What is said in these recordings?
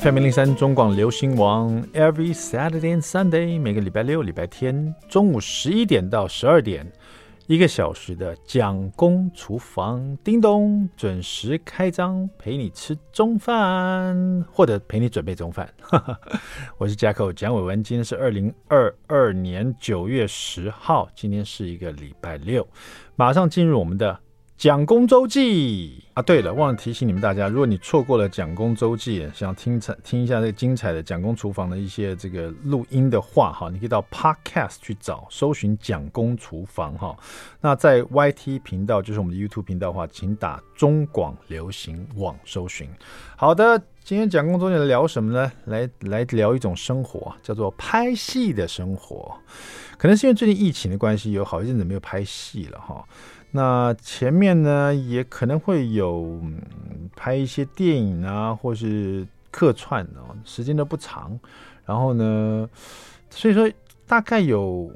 FM 零零三中广流行网，Every Saturday and Sunday，每个礼拜六、礼拜天中午十一点到十二点，一个小时的蒋公厨房，叮咚，准时开张，陪你吃中饭，或者陪你准备中饭。我是 Jacko 蒋伟文，今天是二零二二年九月十号，今天是一个礼拜六，马上进入我们的。蒋公周记啊，对了，忘了提醒你们大家，如果你错过了蒋公周记，想听听一下这个精彩的蒋公厨房的一些这个录音的话，哈，你可以到 Podcast 去找，搜寻蒋公厨房，哈。那在 YT 频道，就是我们的 YouTube 频道的话，请打中广流行网搜寻。好的，今天蒋公周记来聊什么呢？来来聊一种生活，叫做拍戏的生活。可能是因为最近疫情的关系，有好一阵子没有拍戏了，哈。那前面呢，也可能会有拍一些电影啊，或是客串哦，时间都不长。然后呢，所以说大概有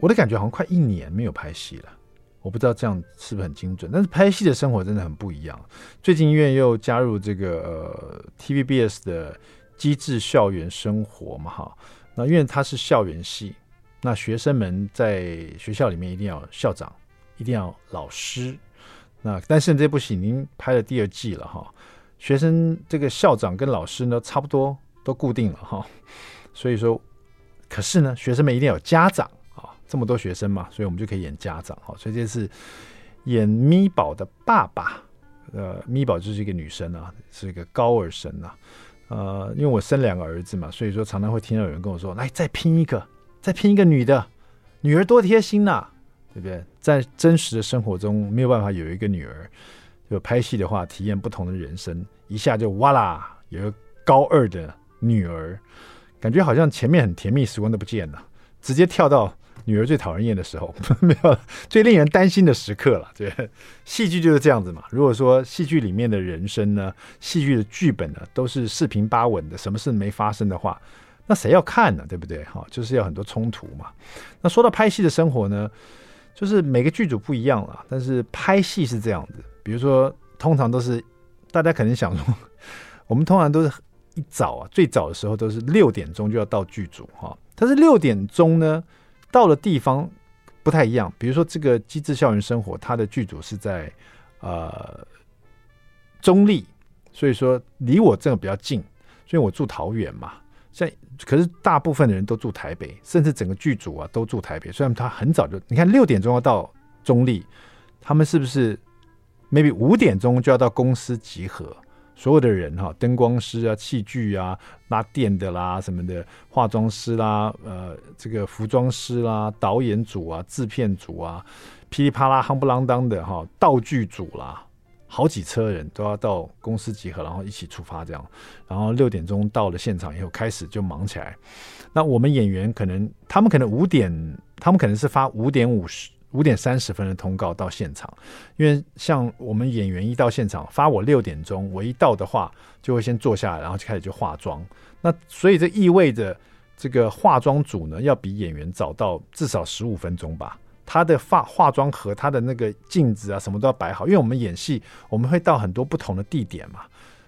我的感觉，好像快一年没有拍戏了。我不知道这样是不是很精准，但是拍戏的生活真的很不一样。最近因为又加入这个呃 TVBS 的机智校园生活嘛，哈，那因为它是校园戏，那学生们在学校里面一定要校长。一定要老师，那但是这部戏已经拍了第二季了哈，学生这个校长跟老师呢差不多都固定了哈，所以说，可是呢学生们一定要有家长啊，这么多学生嘛，所以我们就可以演家长哈，所以这次演咪宝的爸爸，呃，咪宝就是一个女生啊，是一个高二生啊，呃，因为我生两个儿子嘛，所以说常常会听到有人跟我说，来再拼一个，再拼一个女的，女儿多贴心呐。对不对？在真实的生活中没有办法有一个女儿，就拍戏的话，体验不同的人生，一下就哇啦，有个高二的女儿，感觉好像前面很甜蜜时光都不见了，直接跳到女儿最讨人厌的时候，没有最令人担心的时刻了。对，戏剧就是这样子嘛。如果说戏剧里面的人生呢，戏剧的剧本呢，都是四平八稳的，什么事没发生的话，那谁要看呢？对不对？哈，就是要很多冲突嘛。那说到拍戏的生活呢？就是每个剧组不一样了，但是拍戏是这样子。比如说，通常都是大家可能想说，我们通常都是一早啊，最早的时候都是六点钟就要到剧组哈。但是六点钟呢，到的地方不太一样。比如说这个《机智校园生活》，它的剧组是在呃中坜，所以说离我这个比较近，所以我住桃园嘛。在，可是大部分的人都住台北，甚至整个剧组啊都住台北。虽然他很早就，你看六点钟要到中立，他们是不是 maybe 五点钟就要到公司集合？所有的人哈，灯光师啊、器具啊、拉电的啦、什么的、化妆师啦、呃，这个服装师啦、导演组啊、制片组啊，噼里啪啦、夯不啷当的哈，道具组啦。好几车人都要到公司集合，然后一起出发这样。然后六点钟到了现场以后，开始就忙起来。那我们演员可能，他们可能五点，他们可能是发五点五十、五点三十分的通告到现场。因为像我们演员一到现场，发我六点钟，我一到的话，就会先坐下来，然后就开始就化妆。那所以这意味着这个化妆组呢，要比演员早到至少十五分钟吧。他的化化妆盒，他的那个镜子啊，什么都要摆好，因为我们演戏，我们会到很多不同的地点嘛。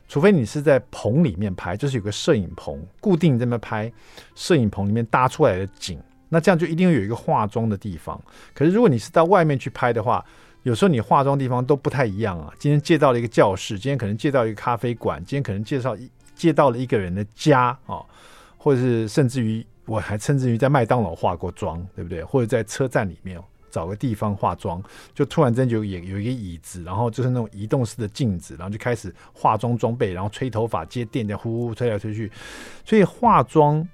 除非你是在棚里面拍，就是有个摄影棚固定在那拍，摄影棚里面搭出来的景，那这样就一定会有一个化妆的地方。可是如果你是到外面去拍的话，有时候你化妆地方都不太一样啊。今天借到了一个教室，今天可能借到一个咖啡馆，今天可能介绍一借到了一个人的家啊，或者是甚至于我还甚至于在麦当劳化过妆，对不对？或者在车站里面。找个地方化妆，就突然间就有有一个椅子，然后就是那种移动式的镜子，然后就开始化妆装备，然后吹头发接电，这样呼呼吹来吹去，所以化妆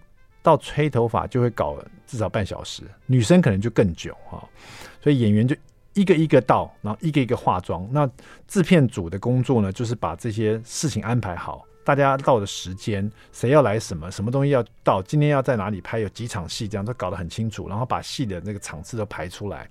到吹头发就会搞至少半小时，女生可能就更久哈，所以演员就一个一个到，然后一个一个化妆。那制片组的工作呢，就是把这些事情安排好。大家到的时间，谁要来什么，什么东西要到，今天要在哪里拍，有几场戏，这样都搞得很清楚，然后把戏的那个场次都排出来。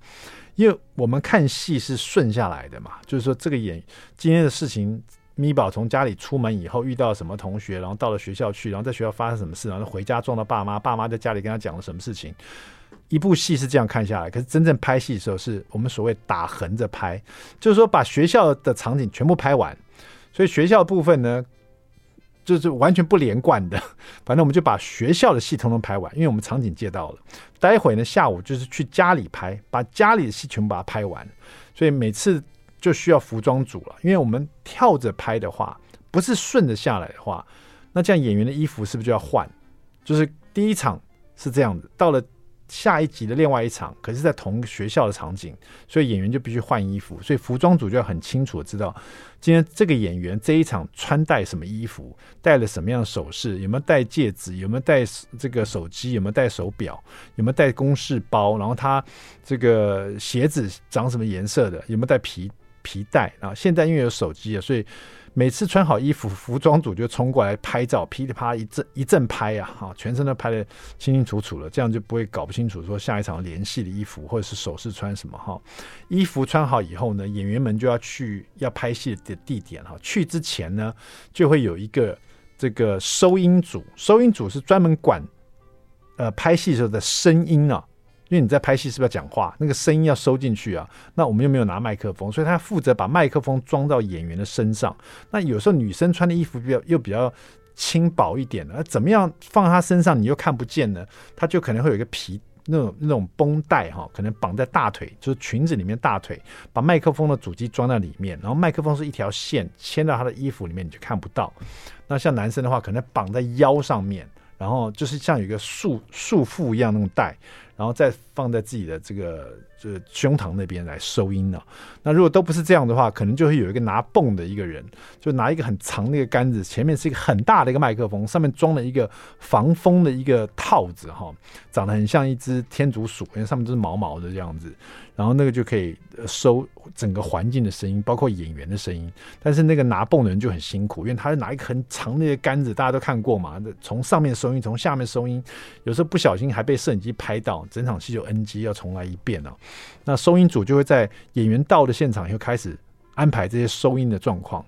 因为我们看戏是顺下来的嘛，就是说这个演今天的事情，咪宝从家里出门以后遇到什么同学，然后到了学校去，然后在学校发生什么事，然后回家撞到爸妈，爸妈在家里跟他讲了什么事情。一部戏是这样看下来，可是真正拍戏的时候，是我们所谓打横着拍，就是说把学校的场景全部拍完，所以学校部分呢。就是完全不连贯的。反正我们就把学校的戏通通拍完，因为我们场景借到了。待会呢，下午就是去家里拍，把家里的戏全部把它拍完。所以每次就需要服装组了，因为我们跳着拍的话，不是顺着下来的话，那这样演员的衣服是不是就要换？就是第一场是这样子，到了。下一集的另外一场，可是在同学校的场景，所以演员就必须换衣服，所以服装组就要很清楚的知道，今天这个演员这一场穿戴什么衣服，戴了什么样的首饰，有没有戴戒指，有没有戴这个手机，有没有戴手表，有没有带公事包，然后他这个鞋子长什么颜色的，有没有带皮皮带啊？现在因为有手机啊，所以。每次穿好衣服，服装组就冲过来拍照，噼里啪一阵一阵拍呀，哈，全身都拍得清清楚楚了，这样就不会搞不清楚说下一场连戏的衣服或者是首饰穿什么哈。衣服穿好以后呢，演员们就要去要拍戏的地点哈。去之前呢，就会有一个这个收音组，收音组是专门管呃拍戏时候的声音啊。因为你在拍戏是不是要讲话？那个声音要收进去啊。那我们又没有拿麦克风，所以他负责把麦克风装到演员的身上。那有时候女生穿的衣服比较又比较轻薄一点的，怎么样放她身上你又看不见呢？她就可能会有一个皮那种那种绷带哈，可能绑在大腿，就是裙子里面大腿，把麦克风的主机装在里面，然后麦克风是一条线牵到她的衣服里面，你就看不到。那像男生的话，可能绑在腰上面，然后就是像有一个束束缚一样那种带。然后再放在自己的这个这个胸膛那边来收音呢。那如果都不是这样的话，可能就会有一个拿泵的一个人，就拿一个很长的一个杆子，前面是一个很大的一个麦克风，上面装了一个防风的一个套子，哈，长得很像一只天竺鼠，因为上面都是毛毛的这样子。然后那个就可以收整个环境的声音，包括演员的声音。但是那个拿泵的人就很辛苦，因为他是拿一个很长的一个杆子，大家都看过嘛。从上面收音，从下面收音，有时候不小心还被摄影机拍到，整场戏就 NG，要重来一遍了。那收音组就会在演员到的现场又开始安排这些收音的状况。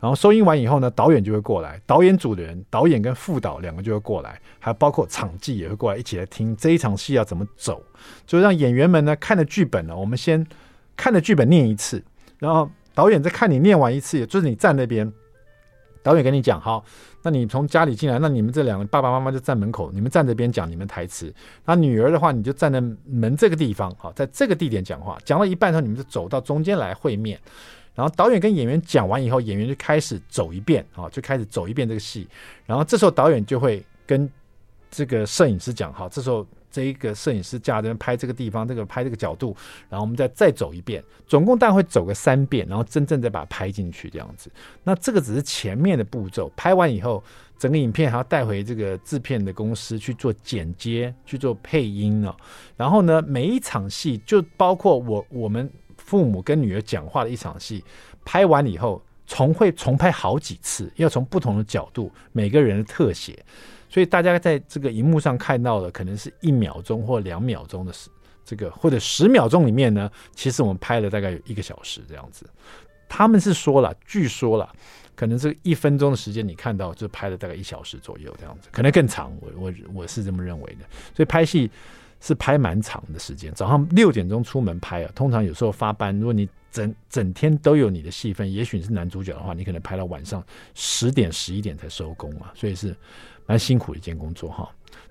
然后收音完以后呢，导演就会过来，导演组的人，导演跟副导两个就会过来，还包括场记也会过来，一起来听这一场戏要怎么走，就让演员们呢看着剧本呢，我们先看着剧本念一次，然后导演再看你念完一次，也就是你站那边，导演跟你讲，好，那你从家里进来，那你们这两个爸爸妈妈就站门口，你们站这边讲你们台词，那女儿的话，你就站在门这个地方，好，在这个地点讲话，讲到一半的时候，你们就走到中间来会面。然后导演跟演员讲完以后，演员就开始走一遍啊，就开始走一遍这个戏。然后这时候导演就会跟这个摄影师讲：好，这时候这一个摄影师架这边拍这个地方，这个拍这个角度，然后我们再再走一遍，总共大概会走个三遍，然后真正再把它拍进去这样子。那这个只是前面的步骤，拍完以后，整个影片还要带回这个制片的公司去做剪接、去做配音啊。然后呢，每一场戏就包括我我们。父母跟女儿讲话的一场戏，拍完以后重会重拍好几次，要从不同的角度，每个人的特写，所以大家在这个荧幕上看到的可能是一秒钟或两秒钟的时，这个或者十秒钟里面呢，其实我们拍了大概有一个小时这样子。他们是说了，据说了，可能是一分钟的时间，你看到就拍了大概一小时左右这样子，可能更长。我我我是这么认为的，所以拍戏。是拍蛮长的时间，早上六点钟出门拍啊。通常有时候发班，如果你整整天都有你的戏份，也许你是男主角的话，你可能拍到晚上十点、十一点才收工啊。所以是蛮辛苦的一件工作哈。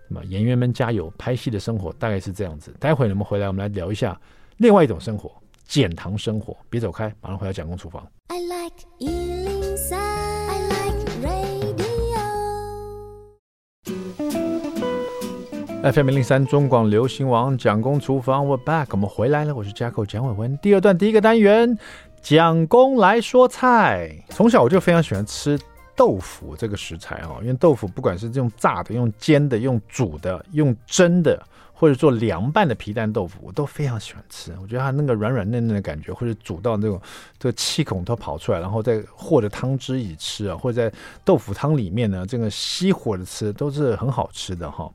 那么演员们加油，拍戏的生活大概是这样子。待会儿我们回来，我们来聊一下另外一种生活——减糖生活。别走开，马上回到蒋公厨房。I like FM 零三中广流行王蒋公厨房，We're back，我们回来了。我是 Jacko 蒋伟文。第二段第一个单元，蒋公来说菜。从小我就非常喜欢吃豆腐这个食材哦，因为豆腐不管是用炸的、用煎的、用煮的、用蒸的，或者做凉拌的皮蛋豆腐，我都非常喜欢吃。我觉得它那个软软嫩嫩的感觉，或者煮到那种这个气孔都跑出来，然后再和着汤汁一起吃啊，或者在豆腐汤里面呢，这个熄火的吃都是很好吃的哈。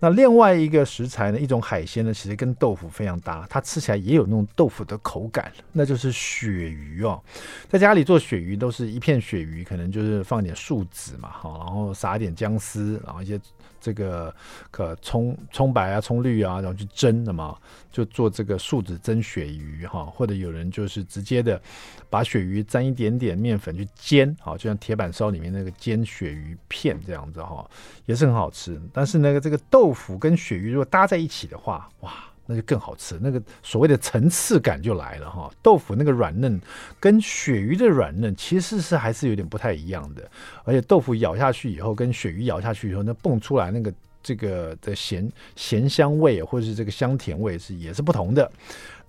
那另外一个食材呢，一种海鲜呢，其实跟豆腐非常搭，它吃起来也有那种豆腐的口感，那就是鳕鱼哦。在家里做鳕鱼，都是一片鳕鱼，可能就是放点树脂嘛，哈，然后撒一点姜丝，然后一些这个可葱葱白啊、葱绿啊，然后去蒸的嘛，就做这个树脂蒸鳕鱼哈，或者有人就是直接的把鳕鱼沾一点点面粉去煎，好，就像铁板烧里面那个煎鳕鱼片这样子哈，也是很好吃。但是那个这个豆腐跟鳕鱼如果搭在一起的话，哇！那就更好吃，那个所谓的层次感就来了哈。豆腐那个软嫩跟鳕鱼的软嫩其实是还是有点不太一样的，而且豆腐咬下去以后跟鳕鱼咬下去以后，那蹦出来那个这个的咸咸香味或者是这个香甜味是也是不同的。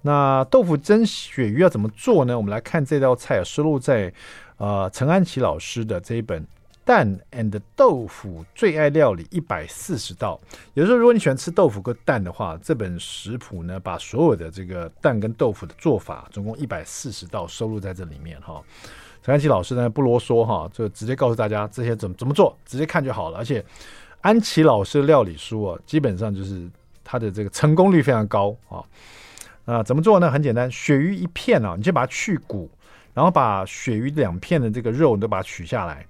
那豆腐蒸鳕鱼要怎么做呢？我们来看这道菜，收录在呃陈安琪老师的这一本。蛋 and 豆腐最爱料理一百四十道。有时候，如果你喜欢吃豆腐跟蛋的话，这本食谱呢，把所有的这个蛋跟豆腐的做法，总共一百四十道收录在这里面哈。陈安琪老师呢不啰嗦哈，就直接告诉大家这些怎么怎么做，直接看就好了。而且安琪老师的料理书啊，基本上就是他的这个成功率非常高啊。那怎么做呢？很简单，鳕鱼一片啊，你先把它去骨，然后把鳕鱼两片的这个肉你都把它取下来。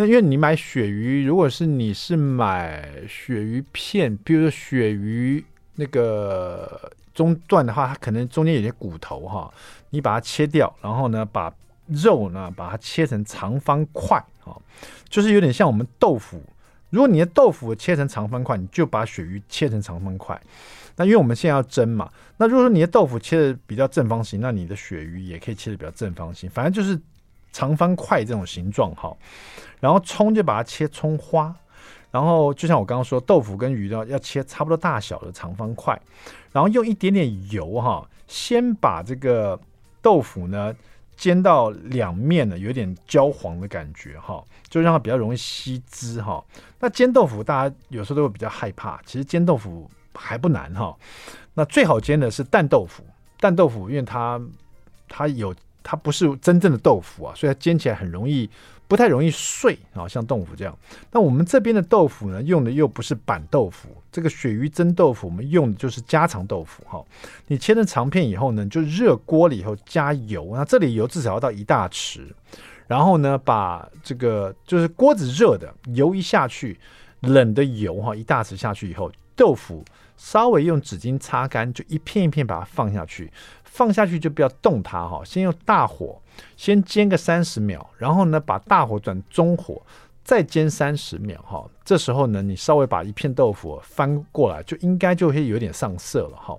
那因为你买鳕鱼，如果是你是买鳕鱼片，比如说鳕鱼那个中段的话，它可能中间有些骨头哈，你把它切掉，然后呢，把肉呢把它切成长方块啊，就是有点像我们豆腐。如果你的豆腐切成长方块，你就把鳕鱼切成长方块。那因为我们现在要蒸嘛，那如果说你的豆腐切的比较正方形，那你的鳕鱼也可以切的比较正方形，反正就是。长方块这种形状哈，然后葱就把它切葱花，然后就像我刚刚说，豆腐跟鱼呢要切差不多大小的长方块，然后用一点点油哈，先把这个豆腐呢煎到两面呢有点焦黄的感觉哈，就让它比较容易吸汁哈。那煎豆腐大家有时候都会比较害怕，其实煎豆腐还不难哈。那最好煎的是蛋豆腐，蛋豆腐因为它它有。它不是真正的豆腐啊，所以它煎起来很容易，不太容易碎啊，像豆腐这样。那我们这边的豆腐呢，用的又不是板豆腐，这个鳕鱼蒸豆腐，我们用的就是家常豆腐哈。你切成长片以后呢，就热锅里以后加油，那这里油至少要到一大匙，然后呢，把这个就是锅子热的油一下去，冷的油哈一大匙下去以后，豆腐稍微用纸巾擦干，就一片一片把它放下去。放下去就不要动它哈，先用大火先煎个三十秒，然后呢把大火转中火，再煎三十秒哈。这时候呢，你稍微把一片豆腐翻过来，就应该就会有点上色了哈。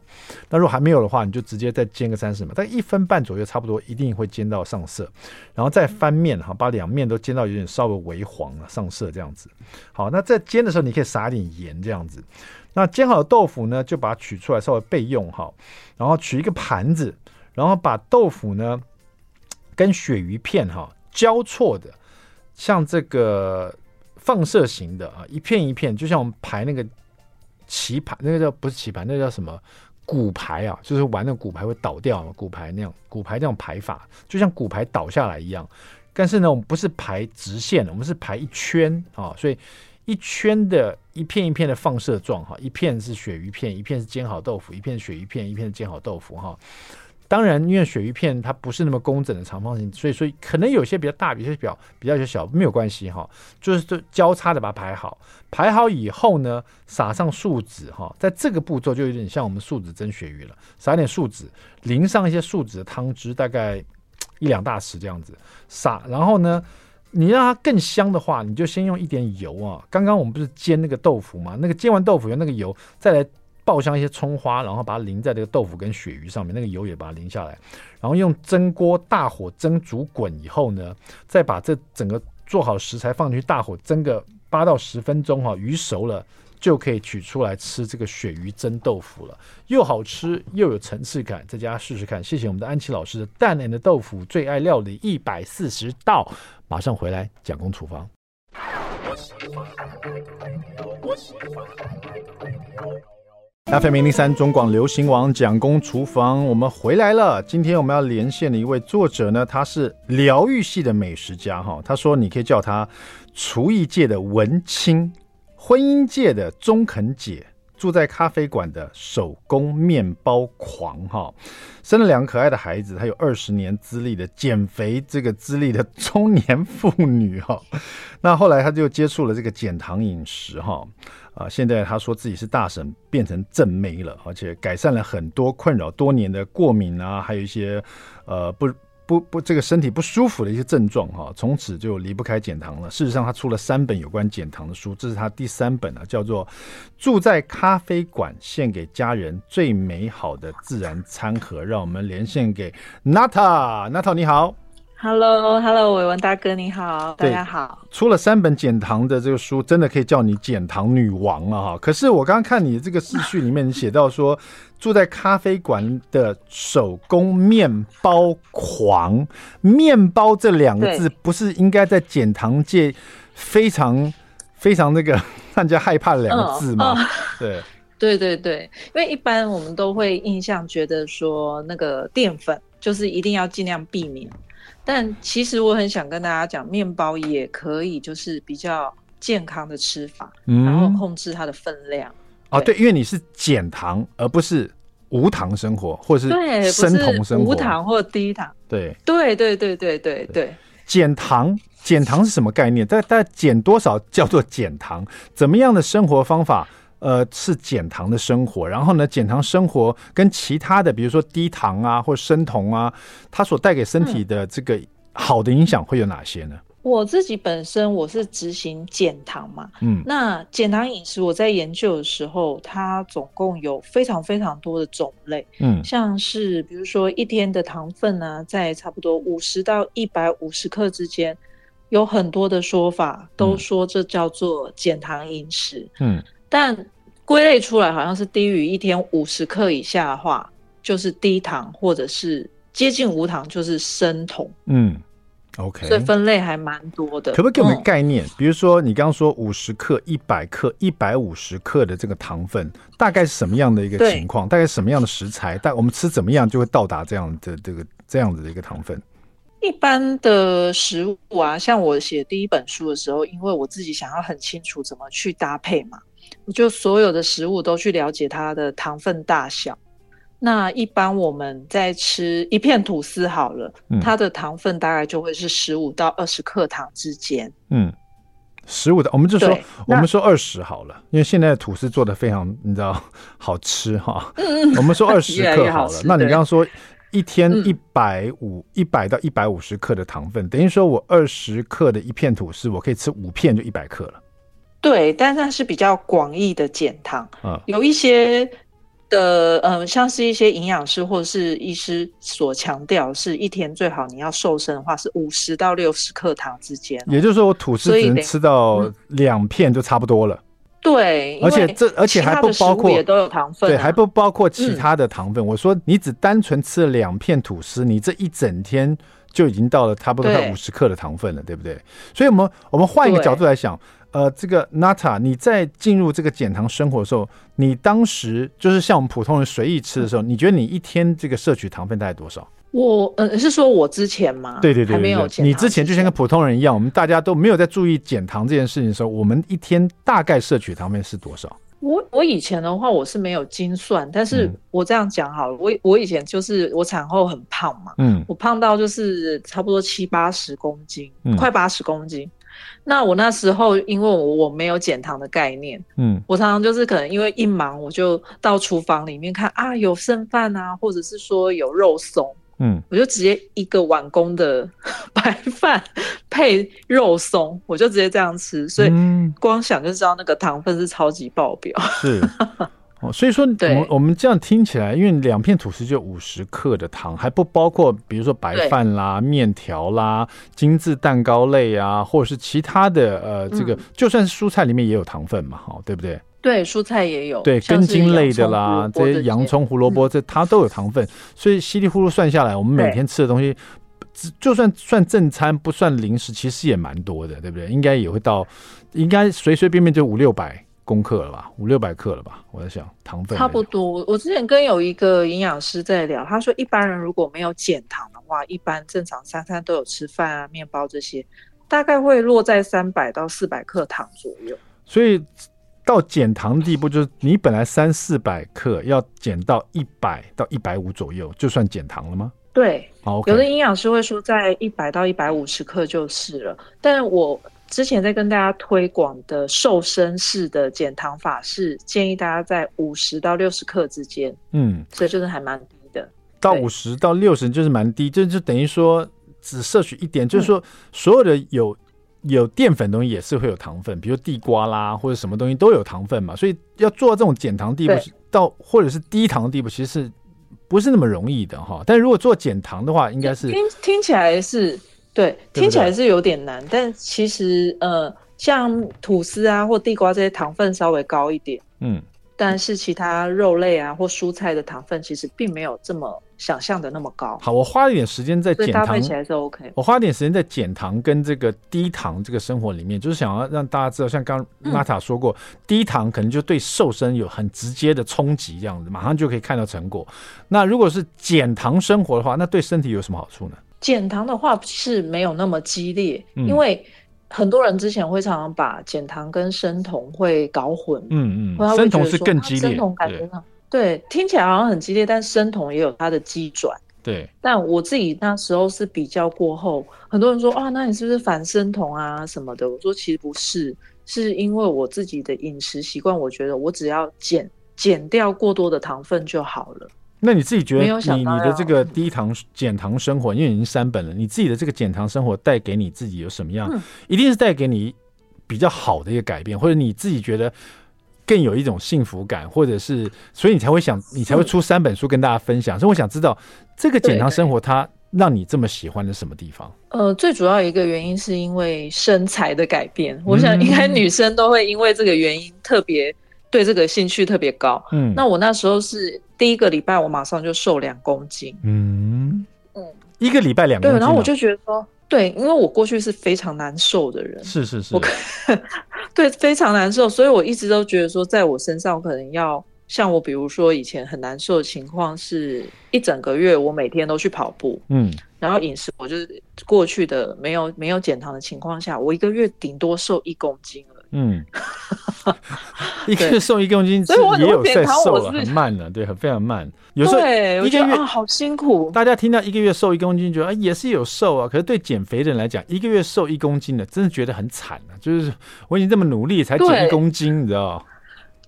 那如果还没有的话，你就直接再煎个三十秒，大概一分半左右差不多，一定会煎到上色。然后再翻面哈，把两面都煎到有点稍微微黄了上色这样子。好，那在煎的时候你可以撒一点盐这样子。那煎好的豆腐呢，就把它取出来稍微备用哈，然后取一个盘子，然后把豆腐呢跟鳕鱼片哈交错的，像这个放射型的啊，一片一片，就像我们排那个棋盘，那个叫不是棋盘，那个叫什么骨牌啊？就是玩那骨牌会倒掉嘛，骨牌那样，骨牌那种排法，就像骨牌倒下来一样。但是呢，我们不是排直线，我们是排一圈啊，所以。一圈的一片一片的放射状哈，一片是鳕鱼片，一片是煎好豆腐，一片鳕鱼片，一片煎好豆腐哈。当然，因为鳕鱼片它不是那么工整的长方形，所以说可能有些比较大，有些比较比较小，没有关系哈。就是就交叉的把它排好，排好以后呢，撒上素子哈，在这个步骤就有点像我们素子蒸鳕鱼了，撒点素子，淋上一些素子的汤汁，大概一两大匙这样子撒，然后呢。你让它更香的话，你就先用一点油啊。刚刚我们不是煎那个豆腐吗？那个煎完豆腐用那个油，再来爆香一些葱花，然后把它淋在这个豆腐跟鳕鱼上面，那个油也把它淋下来，然后用蒸锅大火蒸煮滚以后呢，再把这整个做好食材放进去，大火蒸个八到十分钟哈，鱼熟了。就可以取出来吃这个鳕鱼蒸豆腐了，又好吃又有层次感，在家试试看。谢谢我们的安琪老师的蛋 and 豆腐最爱料理一百四十道，马上回来蒋公厨房。FM 零零三中广流行网蒋公厨房，我们回来了。今天我们要连线的一位作者呢，他是疗愈系的美食家哈。他说，你可以叫他厨艺界的文青。婚姻界的中肯姐，住在咖啡馆的手工面包狂哈，生了两个可爱的孩子，她有二十年资历的减肥这个资历的中年妇女哈。那后来她就接触了这个减糖饮食哈，啊，现在她说自己是大婶变成正妹了，而且改善了很多困扰多年的过敏啊，还有一些呃不。不不，这个身体不舒服的一些症状哈，从此就离不开减糖了。事实上，他出了三本有关减糖的书，这是他第三本啊，叫做《住在咖啡馆，献给家人最美好的自然餐盒》。让我们连线给 Nata，Nata 你好。Hello，Hello，伟文大哥你好，大家好。出了三本减糖的这个书，真的可以叫你减糖女王了哈。可是我刚刚看你这个视序里面，你写到说住在咖啡馆的手工面包狂，面包这两个字不是应该在减糖界非常非常那个 让人家害怕的两个字吗？对，对对对，因为一般我们都会印象觉得说那个淀粉就是一定要尽量避免。但其实我很想跟大家讲，面包也可以，就是比较健康的吃法，嗯、然后控制它的分量。哦，对，因为你是减糖，而不是无糖生活，或者是生酮生活，无糖或低糖。对，对，对，对，对，对，对。减糖，减糖是什么概念？大概减多少叫做减糖？怎么样的生活方法？呃，是减糖的生活，然后呢，减糖生活跟其他的，比如说低糖啊，或生酮啊，它所带给身体的这个好的影响会有哪些呢？我自己本身我是执行减糖嘛，嗯，那减糖饮食我在研究的时候，它总共有非常非常多的种类，嗯，像是比如说一天的糖分呢，在差不多五十到一百五十克之间，有很多的说法都说这叫做减糖饮食，嗯。但归类出来好像是低于一天五十克以下的话，就是低糖或者是接近无糖，就是生酮。嗯，OK，所以分类还蛮多的。可不可以给我们概念？嗯、比如说你刚刚说五十克、一百克、一百五十克的这个糖分，大概是什么样的一个情况？大概什么样的食材？但我们吃怎么样就会到达这样的这个这样子的一个糖分？一般的食物啊，像我写第一本书的时候，因为我自己想要很清楚怎么去搭配嘛。我就所有的食物都去了解它的糖分大小。那一般我们在吃一片吐司好了，嗯、它的糖分大概就会是十五到二十克糖之间。嗯，十五的，我们就说我们说二十好了，因为现在的吐司做的非常你知道好吃哈。嗯、我们说二十克好了。好，那你刚刚说一天一百五一百到一百五十克的糖分，等于说我二十克的一片吐司，我可以吃五片就一百克了。对，但是它是比较广义的减糖，嗯，有一些的，呃，像是一些营养师或者是医师所强调，是一天最好你要瘦身的话是五十到六十克糖之间，也就是说我吐司只能吃到两片就差不多了。嗯、对，而且这而且还不包括也都有糖分、啊，对，还不包括其他的糖分。嗯、我说你只单纯吃了两片吐司，你这一整天就已经到了差不多快五十克的糖分了，对，对不对？所以我们我们换一个角度来想。呃，这个 Nata，你在进入这个减糖生活的时候，你当时就是像我们普通人随意吃的时候，你觉得你一天这个摄取糖分大概多少？我呃是说我之前吗？对对对，对，还没有减。你之前就像跟普通人一样，我们大家都没有在注意减糖这件事情的时候，我们一天大概摄取糖分是多少？我我以前的话我是没有精算，但是我这样讲好了，我我以前就是我产后很胖嘛，嗯，我胖到就是差不多七八十公斤，嗯，快八十公斤。那我那时候，因为我我没有减糖的概念，嗯，我常常就是可能因为一忙，我就到厨房里面看啊，有剩饭啊，或者是说有肉松，嗯，我就直接一个碗公的 白饭配肉松，我就直接这样吃，所以光想就知道那个糖分是超级爆表，是。哦，所以说我们我们这样听起来，因为两片吐司就五十克的糖，还不包括比如说白饭啦、面条啦、精致蛋糕类啊，或者是其他的呃，这个、嗯、就算是蔬菜里面也有糖分嘛，哈，对不对？对，蔬菜也有，对，根茎类的啦，这些洋葱、胡萝卜这它都有糖分，嗯、所以稀里糊涂算下来，我们每天吃的东西，就算算正餐不算零食，其实也蛮多的，对不对？应该也会到，应该随随便便就五六百。公克了吧，五六百克了吧？我在想糖分差不多。我之前跟有一个营养师在聊，他说一般人如果没有减糖的话，一般正常三餐都有吃饭啊、面包这些，大概会落在三百到四百克糖左右。所以到减糖的地步，就是你本来三四百克要减到一百到一百五左右，就算减糖了吗？对，okay. 有的营养师会说在一百到一百五十克就是了。但我之前在跟大家推广的瘦身式的减糖法是建议大家在五十到六十克之间，嗯，所以就是还蛮低的。到五十到六十就是蛮低，这就等于说只摄取一点，就是说所有的有。有淀粉东西也是会有糖分，比如地瓜啦或者什么东西都有糖分嘛，所以要做到这种减糖地步，到或者是低糖的地步，其实是不是那么容易的哈。但如果做减糖的话，应该是听听起来是对，听起来是有点难，但其实呃，像吐司啊或地瓜这些糖分稍微高一点，嗯。但是其他肉类啊或蔬菜的糖分其实并没有这么想象的那么高。好，我花一点时间在减糖，搭配起来是 OK。我花一点时间在减糖跟这个低糖这个生活里面，就是想要让大家知道，像刚刚娜塔说过，嗯，低糖可能就对瘦身有很直接的冲击，这样子马上就可以看到成果。那如果是减糖生活的话，那对身体有什么好处呢？减糖的话是没有那么激烈，嗯，因为。很多人之前会常常把减糖跟生酮会搞混，嗯嗯，生酮是更激烈，生酮感觉上对，对听起来好像很激烈，但生酮也有它的机转，对。但我自己那时候是比较过后，很多人说啊，那你是不是反生酮啊什么的？我说其实不是，是因为我自己的饮食习惯，我觉得我只要减减掉过多的糖分就好了。那你自己觉得你你的这个低糖减糖生活，因为已经三本了，你自己的这个减糖生活带给你自己有什么样？嗯、一定是带给你比较好的一个改变，或者你自己觉得更有一种幸福感，或者是所以你才会想，你才会出三本书跟大家分享。所以我想知道这个减糖生活它让你这么喜欢的什么地方？呃，最主要一个原因是因为身材的改变，我想应该女生都会因为这个原因特别。对这个兴趣特别高，嗯，那我那时候是第一个礼拜，我马上就瘦两公斤，嗯。嗯，一个礼拜两公斤，对，然后我就觉得说，对，因为我过去是非常难受的人，是是是，我 对非常难受，所以我一直都觉得说，在我身上可能要像我，比如说以前很难受的情况，是一整个月我每天都去跑步，嗯，然后饮食我就是过去的没有没有减糖的情况下，我一个月顶多瘦一公斤。嗯，一个月瘦一公斤，所以我也有在瘦了，很慢了，对，很非常慢。有时候一个月、啊、好辛苦。大家听到一个月瘦一公斤，觉得啊也是有瘦啊，可是对减肥的人来讲，一个月瘦一公斤的，真的觉得很惨啊。就是我已经这么努力才减一公斤，你知道？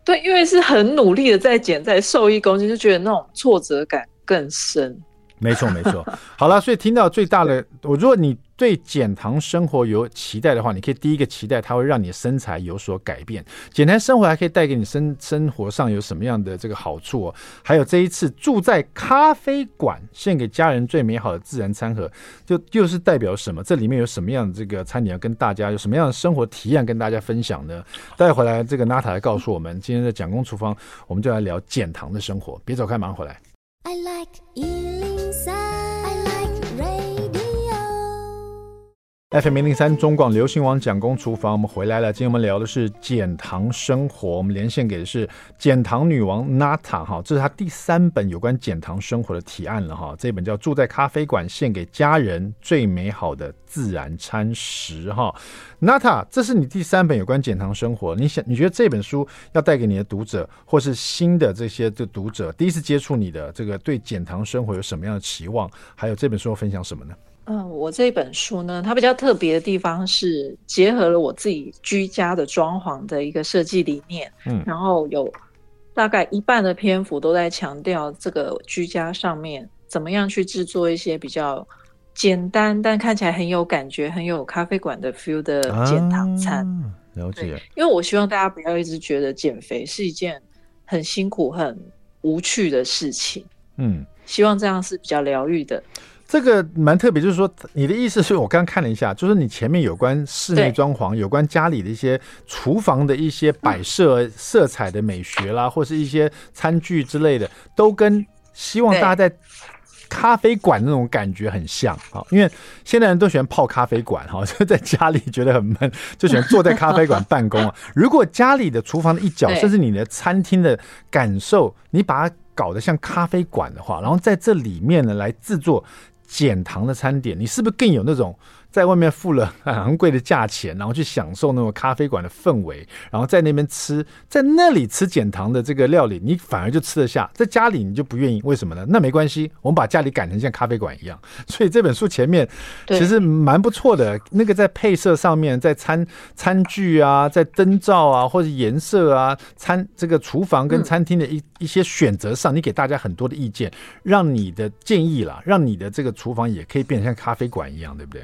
对，因为是很努力的在减，在瘦一公斤，就觉得那种挫折感更深。没错，没错。好了，所以听到最大的，我如果你对减糖生活有期待的话，你可以第一个期待它会让你身材有所改变。减糖生活还可以带给你生生活上有什么样的这个好处哦？还有这一次住在咖啡馆，献给家人最美好的自然餐盒，就又是代表什么？这里面有什么样的这个餐点要跟大家有什么样的生活体验跟大家分享呢？带回来，这个娜塔来告诉我们，今天的蒋公厨房，我们就来聊减糖的生活。别走开，马上回来。I like FM 零零三中广流行网蒋公厨房，我们回来了。今天我们聊的是减糖生活，我们连线给的是减糖女王娜塔哈，这是她第三本有关减糖生活的提案了哈。这本叫《住在咖啡馆，献给家人最美好的自然餐食》哈。娜塔，这是你第三本有关减糖生活，你想你觉得这本书要带给你的读者，或是新的这些的读者，第一次接触你的这个对减糖生活有什么样的期望？还有这本书要分享什么呢？嗯，我这本书呢，它比较特别的地方是结合了我自己居家的装潢的一个设计理念，嗯，然后有大概一半的篇幅都在强调这个居家上面怎么样去制作一些比较简单但看起来很有感觉、很有咖啡馆的 feel 的减糖餐。啊，了解。因为我希望大家不要一直觉得减肥是一件很辛苦、很无趣的事情，嗯，希望这样是比较疗愈的。这个蛮特别，就是说，你的意思是我刚刚看了一下，就是你前面有关室内装潢、有关家里的一些厨房的一些摆设、色彩的美学啦，或是一些餐具之类的，都跟希望大家在咖啡馆那种感觉很像啊。因为现在人都喜欢泡咖啡馆哈，就在家里觉得很闷，就喜欢坐在咖啡馆办公啊。如果家里的厨房的一角，甚至你的餐厅的感受，你把它搞得像咖啡馆的话，然后在这里面呢来制作。减糖的餐点，你是不是更有那种在外面付了很昂贵的价钱，然后去享受那种咖啡馆的氛围，然后在那边吃，在那里吃减糖的这个料理，你反而就吃得下，在家里你就不愿意，为什么呢？那没关系，我们把家里改成像咖啡馆一样。所以这本书前面其实蛮不错的，那个在配色上面，在餐餐具啊，在灯罩啊，或者颜色啊，餐这个厨房跟餐厅的一一些选择上，你给大家很多的意见，让你的建议啦，让你的这个厨房也可以变成像咖啡馆一样，对不对？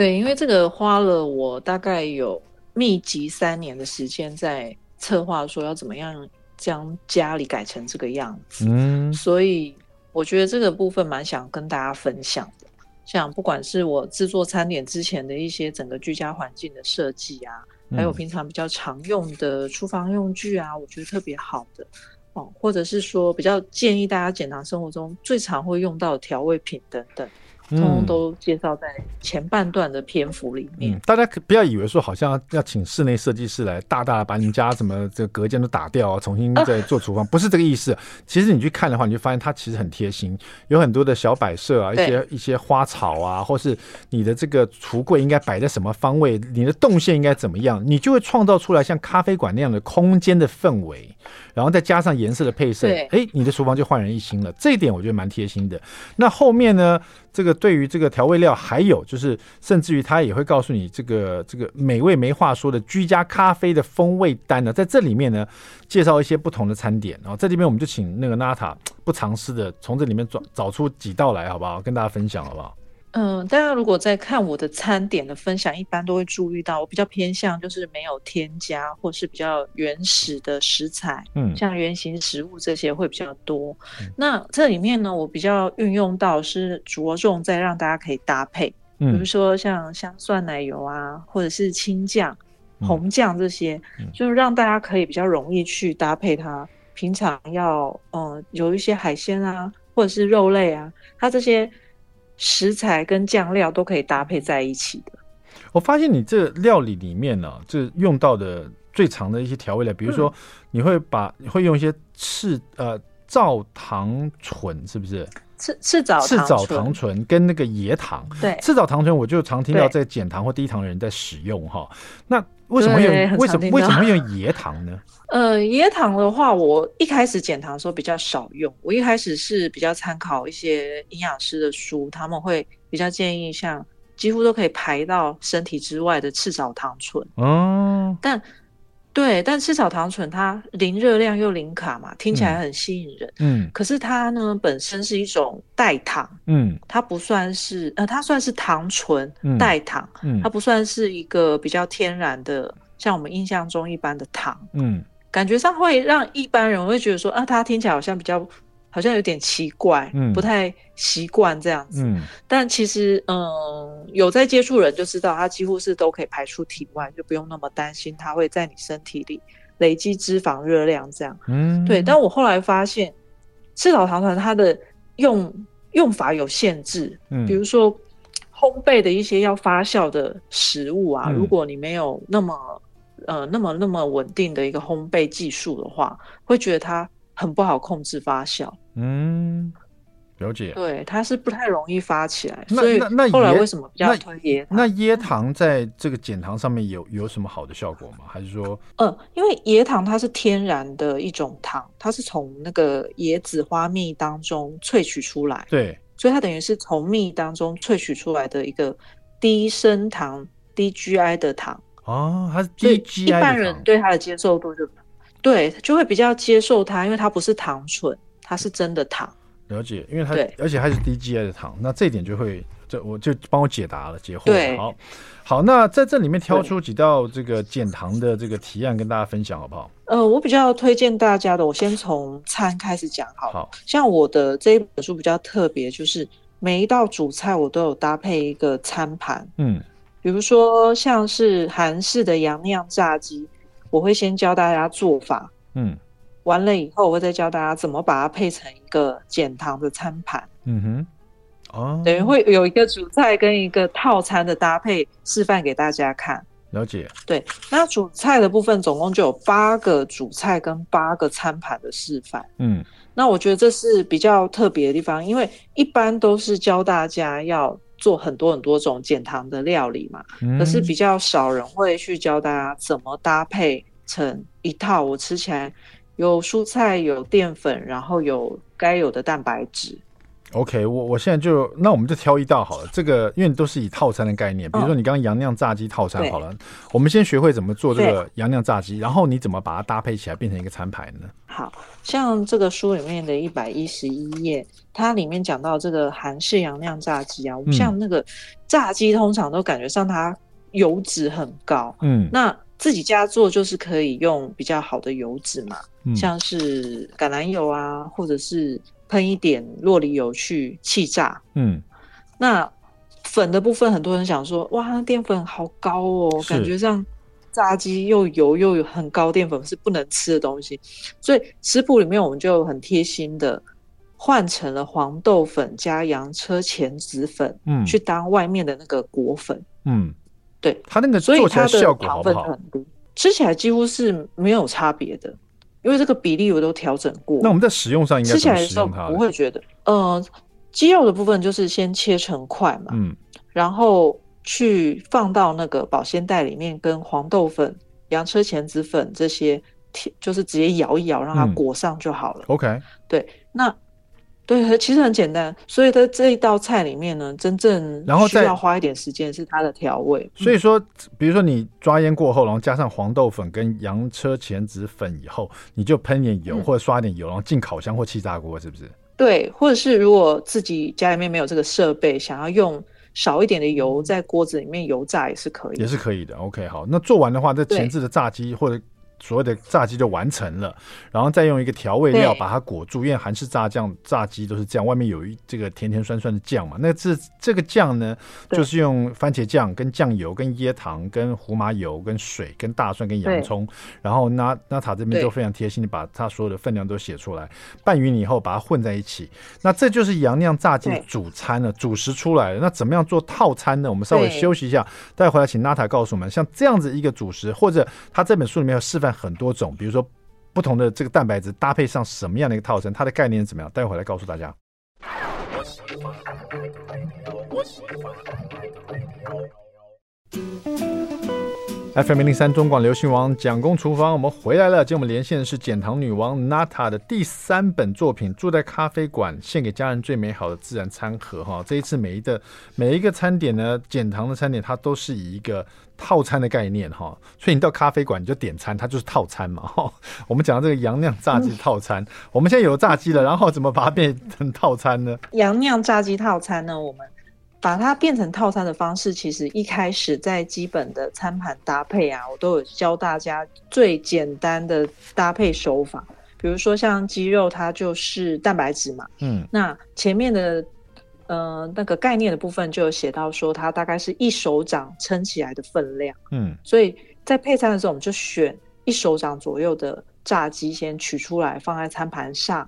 对，因为这个花了我大概有密集三年的时间在策划，说要怎么样将家里改成这个样子。嗯，所以我觉得这个部分蛮想跟大家分享的。像不管是我制作餐点之前的一些整个居家环境的设计啊，还有平常比较常用的厨房用具啊，我觉得特别好的哦，或者是说比较建议大家检查生活中最常会用到的调味品等等。通通都介绍在前半段的篇幅里面。嗯，大家可不要以为说好像要请室内设计师来大大把你们家什么这个隔间都打掉啊，重新再做 厨房，不是这个意思。其实你去看的话，你就发现它其实很贴心，有很多的小摆设啊，一些一些花草啊，或是你的这个橱柜应该摆在什么方位，你的动线应该怎么样，你就会创造出来像咖啡馆那样的空间的氛围，然后再加上颜色的配色，哎，你的厨房就焕然一新了。这一点我觉得蛮贴心的。那后面呢？这个对于这个调味料，还有就是，甚至于他也会告诉你这个这个美味没话说的居家咖啡的风味单呢，在这里面呢，介绍一些不同的餐点。然后在这边，我们就请那个娜塔不尝试的，从这里面找找出几道来，好不好？跟大家分享，好不好？嗯，大家如果在看我的餐点的分享，一般都会注意到我比较偏向就是没有添加或是比较原始的食材，嗯，像原型食物这些会比较多。嗯、那这里面呢，我比较运用到是着重在让大家可以搭配，嗯、比如说像香蒜奶油啊，或者是青酱、红酱这些，嗯、就是让大家可以比较容易去搭配它。平常要嗯、呃、有一些海鲜啊，或者是肉类啊，它这些。食材跟酱料都可以搭配在一起的。我发现你这料理里面呢、啊，就用到的最常的一些调味料，比如说你会把你会用一些赤呃皂糖醇，是不是？赤赤藻赤藻糖醇跟那个椰糖。对，赤藻糖醇我就常听到在减糖或低糖的人在使用哈。那为什么会用？为什么为什么用椰糖呢？呃，椰糖的话，我一开始减糖的时候比较少用。我一开始是比较参考一些营养师的书，他们会比较建议像几乎都可以排到身体之外的赤藻糖醇。哦，但。对，但赤草糖醇它零热量又零卡嘛，听起来很吸引人。嗯，可是它呢本身是一种代糖。嗯，它不算是呃，它算是糖醇代糖。嗯，它不算是一个比较天然的，像我们印象中一般的糖。嗯，感觉上会让一般人会觉得说啊，它听起来好像比较。好像有点奇怪，嗯，不太习惯这样子。嗯，但其实，嗯，有在接触人就知道，它几乎是都可以排出体外，就不用那么担心它会在你身体里累积脂肪热量这样。嗯，对。但我后来发现，赤藻糖醇它的用用法有限制，嗯，比如说烘焙的一些要发酵的食物啊，嗯，如果你没有那么呃那么那么稳定的一个烘焙技术的话，会觉得它。很不好控制发酵，嗯，了解。对，它是不太容易发起来，所以那后来为什么比较推椰？那椰糖在这个减糖上面有有什么好的效果吗？还是说，嗯，因为椰糖它是天然的一种糖，它是从那个椰子花蜜当中萃取出来，对，所以它等于是从蜜当中萃取出来的一个低升糖、低 GI 的糖哦，它是低 GI 的糖，一般人对它的接受度就。对，就会比较接受它，因为它不是糖醇，它是真的糖。了解，因为它而且它是低 GI 的糖，那这一点就会，就我就帮我解答了，解惑。对，好，好，那在这里面挑出几道这个减糖的这个提案跟大家分享好不好？呃，我比较推荐大家的，我先从餐开始讲好。好，像我的这一本书比较特别，就是每一道主菜我都有搭配一个餐盘。嗯，比如说像是韩式的洋酿炸鸡。我会先教大家做法，嗯，完了以后我会再教大家怎么把它配成一个减糖的餐盘，嗯哼，哦，等于会有一个主菜跟一个套餐的搭配示范给大家看。了解，对，那主菜的部分总共就有八个主菜跟八个餐盘的示范，嗯，那我觉得这是比较特别的地方，因为一般都是教大家要做很多很多种减糖的料理嘛，嗯、可是比较少人会去教大家怎么搭配成一套，我吃起来有蔬菜、有淀粉，然后有该有的蛋白质。OK，我我现在就那我们就挑一道好了。这个因为都是以套餐的概念，比如说你刚刚杨酿炸鸡套餐好了，我们先学会怎么做这个杨酿炸鸡，然后你怎么把它搭配起来变成一个餐牌呢？好像这个书里面的一百一十一页，它里面讲到这个韩式杨酿炸鸡啊，我们像那个炸鸡通常都感觉上它油脂很高，嗯，那自己家做就是可以用比较好的油脂嘛，嗯、像是橄榄油啊，或者是。喷一点洛梨油去气炸，嗯，那粉的部分，很多人想说，哇，那淀粉好高哦，感觉像炸鸡又油又有很高淀粉，是不能吃的东西。所以食谱里面我们就很贴心的换成了黄豆粉加洋车前子粉，嗯，去当外面的那个裹粉，嗯，对，它那个做起来效果好不好？所以它的糖分很低，吃起来几乎是没有差别的。因为这个比例我都调整过，那我们在使用上应该？吃起来的时候不会觉得，呃，鸡肉的部分就是先切成块嘛，嗯，然后去放到那个保鲜袋里面，跟黄豆粉、洋车前子粉这些，就是直接摇一摇，让它裹上就好了。OK，对，那。对，其实很简单，所以在这一道菜里面呢，真正然后需要花一点时间是它的调味。所以说，比如说你抓腌过后，然后加上黄豆粉跟洋车前子粉以后，你就喷点油或者刷点油，然后进烤箱或气炸锅，是不是？对，或者是如果自己家里面没有这个设备，想要用少一点的油在锅子里面油炸也是可以，也是可以的。OK，好，那做完的话，这前置的炸鸡或者。所有的炸鸡就完成了，然后再用一个调味料把它裹住，因为韩式炸酱炸鸡都是这样，外面有一这个甜甜酸酸的酱嘛。那这这个酱呢，就是用番茄酱、跟酱油、跟椰糖、跟胡麻油、跟水、跟大蒜、跟洋葱。然后娜娜塔这边就非常贴心的把它所有的分量都写出来，拌匀以后把它混在一起。那这就是洋酿炸鸡的主餐了，主食出来了。那怎么样做套餐呢？我们稍微休息一下，待会回来请娜塔告诉我们，像这样子一个主食，或者他这本书里面有示范。很多种，比如说不同的这个蛋白质搭配上什么样的一个套餐，它的概念是怎么样？待会来告诉大家。FM 零零三中广流行王蒋公厨房，我们回来了。今天我们连线的是减糖女王 Nata 的第三本作品《住在咖啡馆，献给家人最美好的自然餐盒》哈。这一次每一个每一个餐点呢，减糖的餐点，它都是以一个套餐的概念哈。所以你到咖啡馆你就点餐，它就是套餐嘛哈。我们讲到这个杨酿炸鸡套餐，我们现在有炸鸡了，然后怎么把它变成套餐呢？杨酿炸鸡套餐呢，我们。把它变成套餐的方式，其实一开始在基本的餐盘搭配啊，我都有教大家最简单的搭配手法。比如说像鸡肉，它就是蛋白质嘛，嗯，那前面的呃那个概念的部分就有写到说，它大概是一手掌撑起来的分量，嗯，所以在配餐的时候，我们就选一手掌左右的炸鸡先取出来放在餐盘上，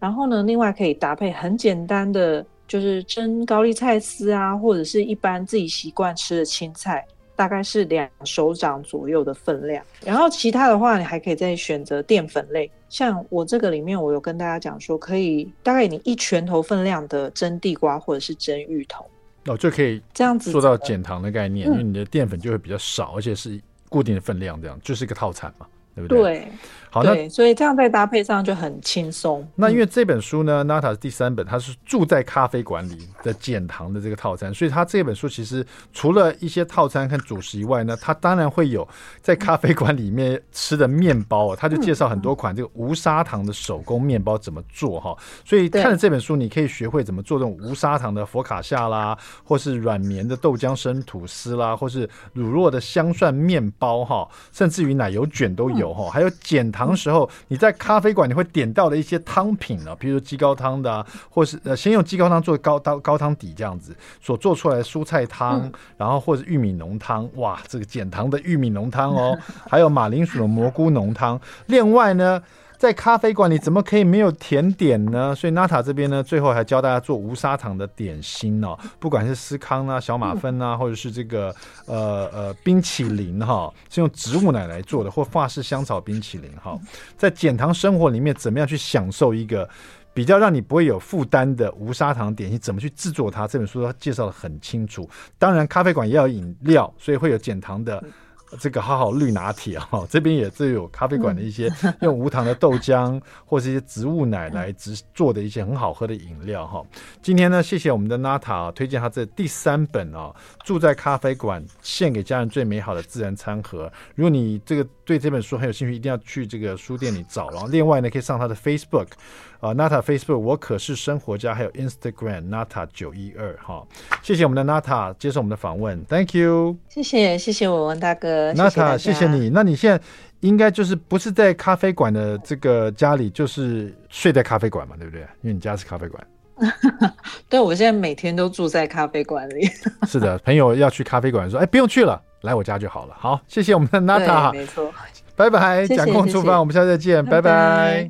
然后呢，另外可以搭配很简单的。就是蒸高丽菜丝啊，或者是一般自己习惯吃的青菜，大概是两手掌左右的分量。然后其他的话，你还可以再选择淀粉类，像我这个里面，我有跟大家讲说，可以大概你一拳头分量的蒸地瓜或者是蒸芋头，哦，就可以这样子做到减糖的概念，因为你的淀粉就会比较少，而且是固定的分量，这样就是一个套餐嘛，对不对？对。好，那所以这样在搭配上就很轻松。那因为这本书呢，Nata 是第三本，它是住在咖啡馆里的减糖的这个套餐，所以它这本书其实除了一些套餐和主食以外呢，它当然会有在咖啡馆里面吃的面包，它就介绍很多款这个无砂糖的手工面包怎么做哈。所以看了这本书，你可以学会怎么做这种无砂糖的佛卡夏啦，或是软绵的豆浆生吐司啦，或是乳酪的香蒜面包哈，甚至于奶油卷都有哈，还有减糖。糖时候，你在咖啡馆你会点到的一些汤品呢，比如说鸡高汤的，啊，或是呃先用鸡高汤做高汤高汤底这样子所做出来的蔬菜汤，嗯，然后或者玉米浓汤，哇，这个减糖的玉米浓汤哦，还有马铃薯的蘑菇浓汤，另外呢。在咖啡馆里怎么可以没有甜点呢？所以 Nata 这边呢，最后还教大家做无砂糖的点心哦，不管是司康啊、小马芬啊，或者是这个呃呃冰淇淋哈，是用植物奶来做的，或法式香草冰淇淋哈，在减糖生活里面怎么样去享受一个比较让你不会有负担的无砂糖点心，怎么去制作它？这本书它介绍的很清楚。当然，咖啡馆也有饮料，所以会有减糖的。这个好好绿拿铁哈，这边也是有咖啡馆的一些 用无糖的豆浆或是一些植物奶来制做的一些很好喝的饮料哈。今天呢，谢谢我们的娜塔推荐他这第三本啊，住在咖啡馆，献给家人最美好的自然餐盒。如果你这个对这本书很有兴趣，一定要去这个书店里找。然后另外呢，可以上他的 Facebook。啊，娜塔 Facebook，我可是生活家，还有 Instagram Nata 九一二哈，谢谢我们的 Nata 接受我们的访问，Thank you，谢谢谢谢我文大哥，，Nata 谢谢你，那你现在应该就是不是在咖啡馆的这个家里，就是睡在咖啡馆嘛，对不对？因为你家是咖啡馆，对，我现在每天都住在咖啡馆里，是的，朋友要去咖啡馆说，哎，不用去了，来我家就好了，好，谢谢我们的 Nata，，没错，拜拜，蒋公厨房，我们下次再见，拜拜。拜拜。